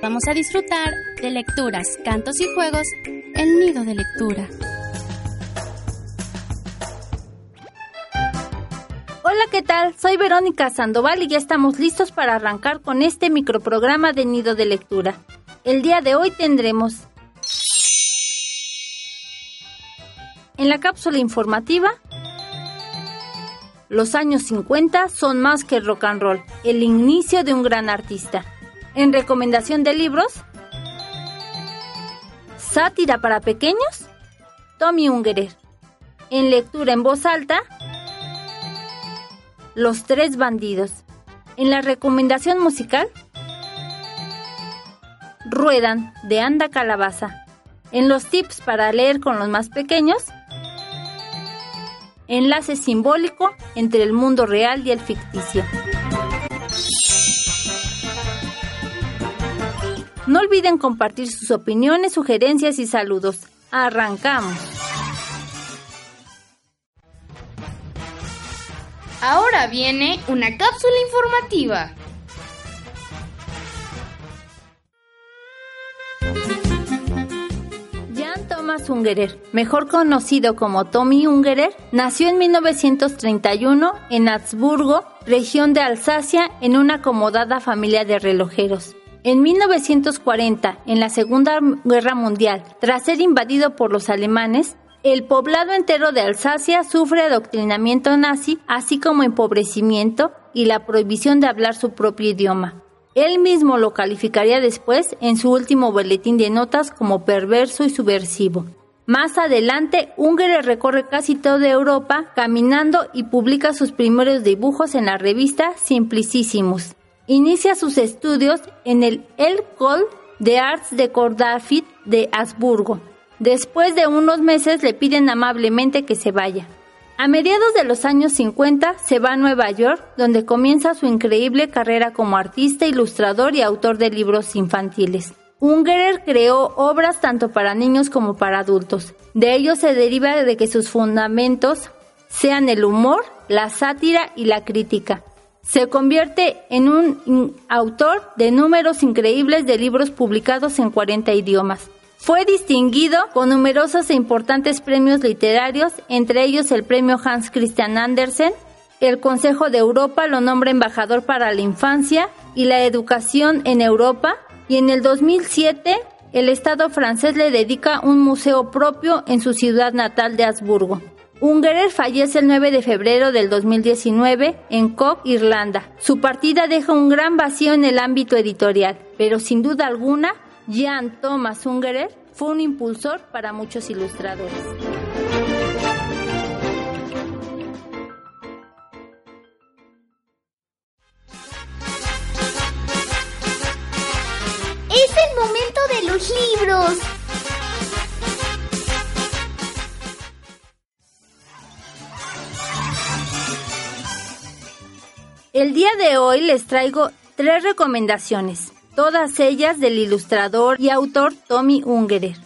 Vamos a disfrutar de lecturas, cantos y juegos El Nido de Lectura. Hola, ¿qué tal? Soy Verónica Sandoval y ya estamos listos para arrancar con este microprograma de Nido de Lectura. El día de hoy tendremos en la cápsula informativa los años 50 son más que rock and roll, el inicio de un gran artista. En recomendación de libros, Sátira para pequeños, Tommy Ungerer. En lectura en voz alta, Los tres bandidos. En la recomendación musical, Ruedan de Anda Calabaza. En los tips para leer con los más pequeños, enlace simbólico entre el mundo real y el ficticio. No olviden compartir sus opiniones, sugerencias y saludos. Arrancamos. Ahora viene una cápsula informativa. Thomas Ungerer, mejor conocido como Tommy Ungerer, nació en 1931 en Habsburgo, región de Alsacia, en una acomodada familia de relojeros. En 1940, en la Segunda Guerra Mundial, tras ser invadido por los alemanes, el poblado entero de Alsacia sufre adoctrinamiento nazi, así como empobrecimiento y la prohibición de hablar su propio idioma. Él mismo lo calificaría después en su último boletín de notas como perverso y subversivo. Más adelante, Unger recorre casi toda Europa caminando y publica sus primeros dibujos en la revista Simplicissimus. Inicia sus estudios en el École de Arts de Cordafit de Habsburgo. Después de unos meses le piden amablemente que se vaya. A mediados de los años 50 se va a Nueva York, donde comienza su increíble carrera como artista, ilustrador y autor de libros infantiles. Ungerer creó obras tanto para niños como para adultos. De ello se deriva de que sus fundamentos sean el humor, la sátira y la crítica. Se convierte en un autor de números increíbles de libros publicados en 40 idiomas. Fue distinguido con numerosos e importantes premios literarios, entre ellos el premio Hans Christian Andersen. El Consejo de Europa lo nombra embajador para la infancia y la educación en Europa y en el 2007 el Estado francés le dedica un museo propio en su ciudad natal de Habsburgo. Ungerer fallece el 9 de febrero del 2019 en Cork, Irlanda. Su partida deja un gran vacío en el ámbito editorial, pero sin duda alguna Jan Thomas Ungerer fue un impulsor para muchos ilustradores. El día de hoy les traigo tres recomendaciones todas ellas del ilustrador y autor Tommy Ungerer.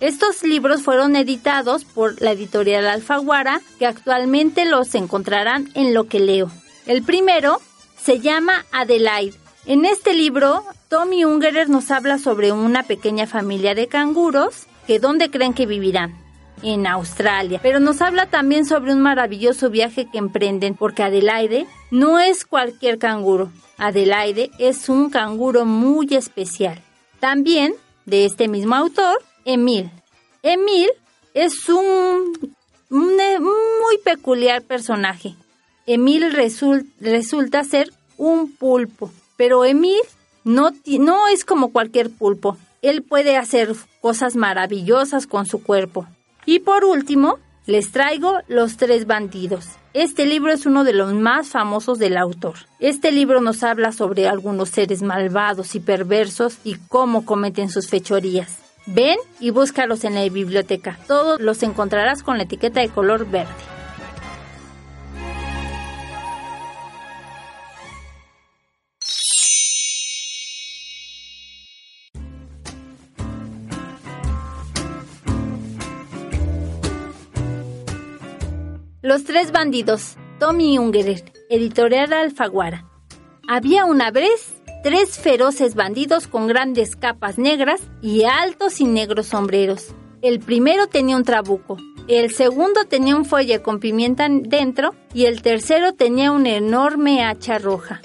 Estos libros fueron editados por la editorial Alfaguara, que actualmente los encontrarán en Lo que leo. El primero se llama Adelaide. En este libro, Tommy Ungerer nos habla sobre una pequeña familia de canguros que dónde creen que vivirán en Australia. Pero nos habla también sobre un maravilloso viaje que emprenden, porque Adelaide no es cualquier canguro. Adelaide es un canguro muy especial. También, de este mismo autor, Emil. Emil es un, muy peculiar personaje. Emil resulta ser un pulpo, pero Emil no, no es como cualquier pulpo. Él puede hacer cosas maravillosas con su cuerpo. Y por último, les traigo Los Tres Bandidos. Este libro es uno de los más famosos del autor. Este libro nos habla sobre algunos seres malvados y perversos y cómo cometen sus fechorías. Ven y búscalos en la biblioteca. Todos los encontrarás con la etiqueta de color verde. Los tres bandidos, Tommy Ungerer, editorial Alfaguara. Había una vez tres feroces bandidos con grandes capas negras y altos y negros sombreros. El primero tenía un trabuco, el segundo tenía un fuelle con pimienta dentro y el tercero tenía una enorme hacha roja.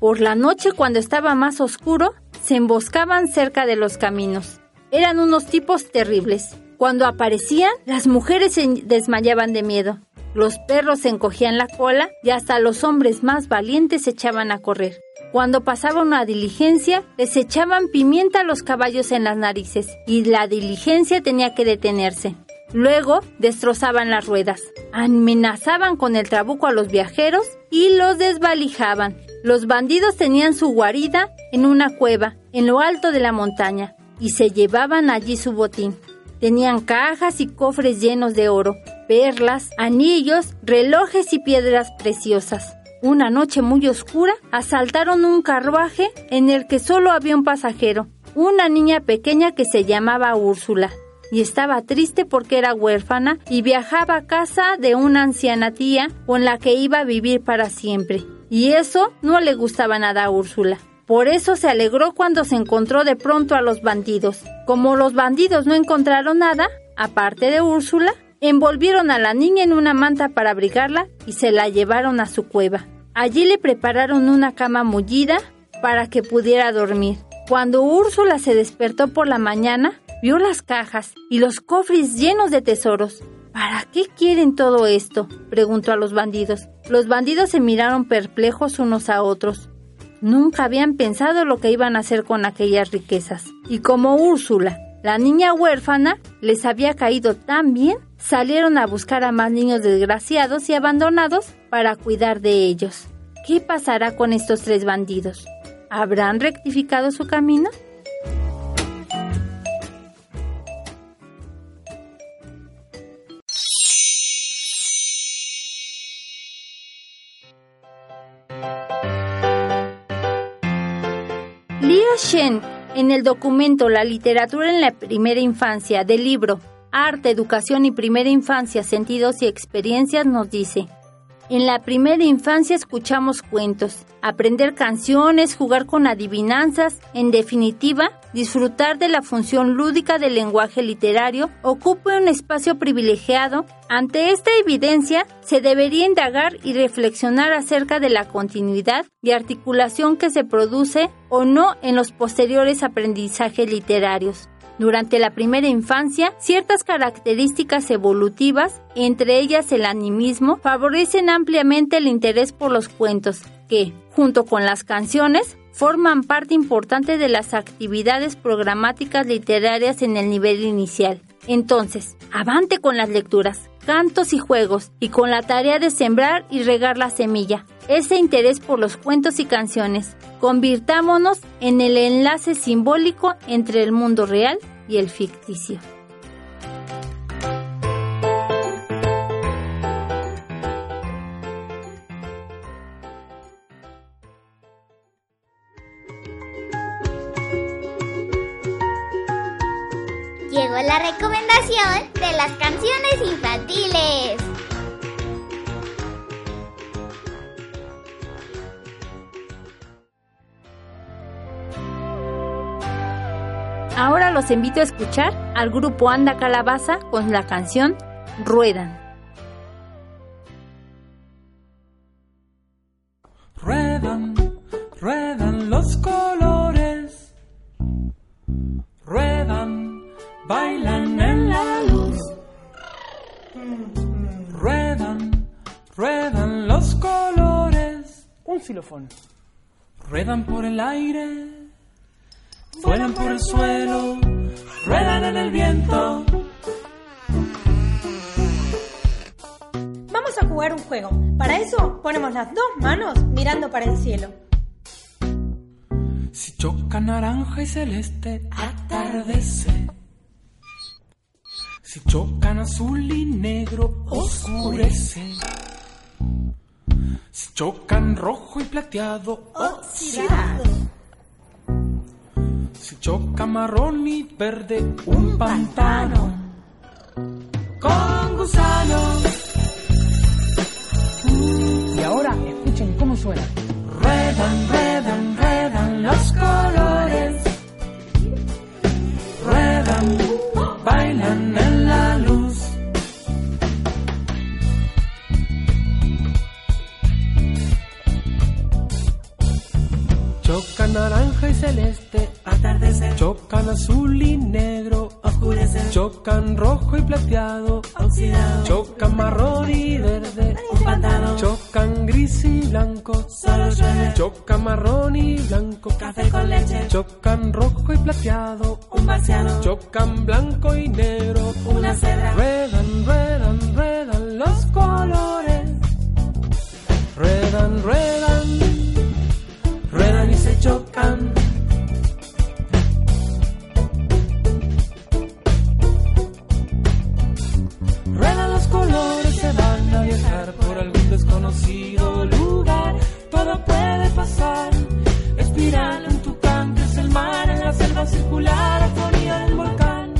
Por la noche, cuando estaba más oscuro, se emboscaban cerca de los caminos. Eran unos tipos terribles. Cuando aparecían, las mujeres se desmayaban de miedo. Los perros encogían la cola y hasta los hombres más valientes se echaban a correr. Cuando pasaba una diligencia, les echaban pimienta a los caballos en las narices y la diligencia tenía que detenerse. Luego destrozaban las ruedas, amenazaban con el trabuco a los viajeros y los desvalijaban. Los bandidos tenían su guarida en una cueva, en lo alto de la montaña, y se llevaban allí su botín. Tenían cajas y cofres llenos de oro, perlas, anillos, relojes y piedras preciosas. Una noche muy oscura, asaltaron un carruaje en el que solo había un pasajero, una niña pequeña que se llamaba Úrsula y estaba triste porque era huérfana y viajaba a casa de una anciana tía con la que iba a vivir para siempre. Y eso no le gustaba nada a Úrsula. Por eso se alegró cuando se encontró de pronto a los bandidos. Como los bandidos no encontraron nada, aparte de Úrsula, envolvieron a la niña en una manta para abrigarla y se la llevaron a su cueva. Allí le prepararon una cama mullida para que pudiera dormir. Cuando Úrsula se despertó por la mañana, vio las cajas y los cofres llenos de tesoros. ¿Para qué quieren todo esto? preguntó a los bandidos. Los bandidos se miraron perplejos unos a otros. Nunca habían pensado lo que iban a hacer con aquellas riquezas. Y como Úrsula, la niña huérfana, les había caído tan bien, salieron a buscar a más niños desgraciados y abandonados para cuidar de ellos. ¿Qué pasará con estos tres bandidos? ¿Habrán rectificado su camino? Shen, en el documento La literatura en la primera infancia del libro Arte, Educación y Primera Infancia, Sentidos y Experiencias, nos dice, en la primera infancia escuchamos cuentos, aprender canciones, jugar con adivinanzas, en definitiva, disfrutar de la función lúdica del lenguaje literario ocupa un espacio privilegiado. Ante esta evidencia, se debería indagar y reflexionar acerca de la continuidad y articulación que se produce o no en los posteriores aprendizajes literarios. Durante la primera infancia, ciertas características evolutivas, entre ellas el animismo, favorecen ampliamente el interés por los cuentos, que, junto con las canciones, forman parte importante de las actividades programáticas literarias en el nivel inicial. Entonces, avante con las lecturas, cantos y juegos, y con la tarea de sembrar y regar la semilla, ese interés por los cuentos y canciones. Convirtámonos en el enlace simbólico entre el mundo real y el ficticio. La recomendación de las canciones infantiles. Ahora los invito a escuchar al grupo Anda Calabaza con la canción Ruedan. Ruedan, ruedan los colores. Ruedan, bailan en la luz. Ruedan, ruedan los colores. Un xilofón. Ruedan por el aire vuelan por el suelo, ruedan en el viento. Vamos a jugar un juego. Para eso ponemos las dos manos mirando para el cielo. Si choca naranja y celeste, atardece. Si chocan azul y negro, oscurece. Si chocan rojo y plateado, oxidado. Si choca marrón y verde, un pantano con gusanos. Y ahora escuchen cómo suena. Ruedan, ruedan, ruedan los Chocan y celeste, atardecer. Chocan azul y negro, oscurecer. Chocan rojo y plateado, oxidado. Chocan marrón y verde, un pantano. Chocan gris y blanco, solo llueve. Chocan marrón y blanco, café con leche. Chocan rojo y plateado, un marciano. Chocan blanco y negro, una cedra. Ruedan, ruedan, ruedan los colores. Ruedan, ruedan desconocido lugar. Todo puede pasar. Espiral, un tucán, que es el mar en la selva circular, afonía del volcán.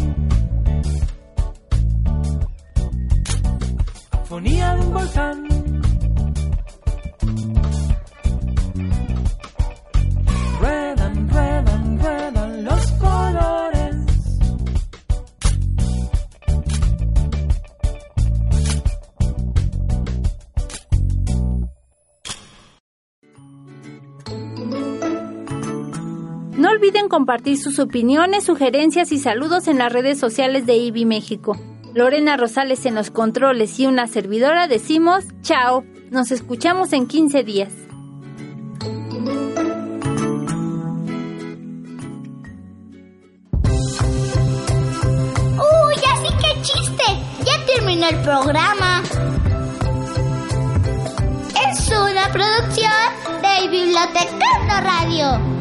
Afonía de un volcán. Compartir sus opiniones, sugerencias y saludos en las redes sociales de IBI México. Lorena Rosales en los controles y una servidora decimos chao. Nos escuchamos en 15 días. ¡Uy, así que chiste! Ya terminó el programa. Es una producción de Biblioteca Radio.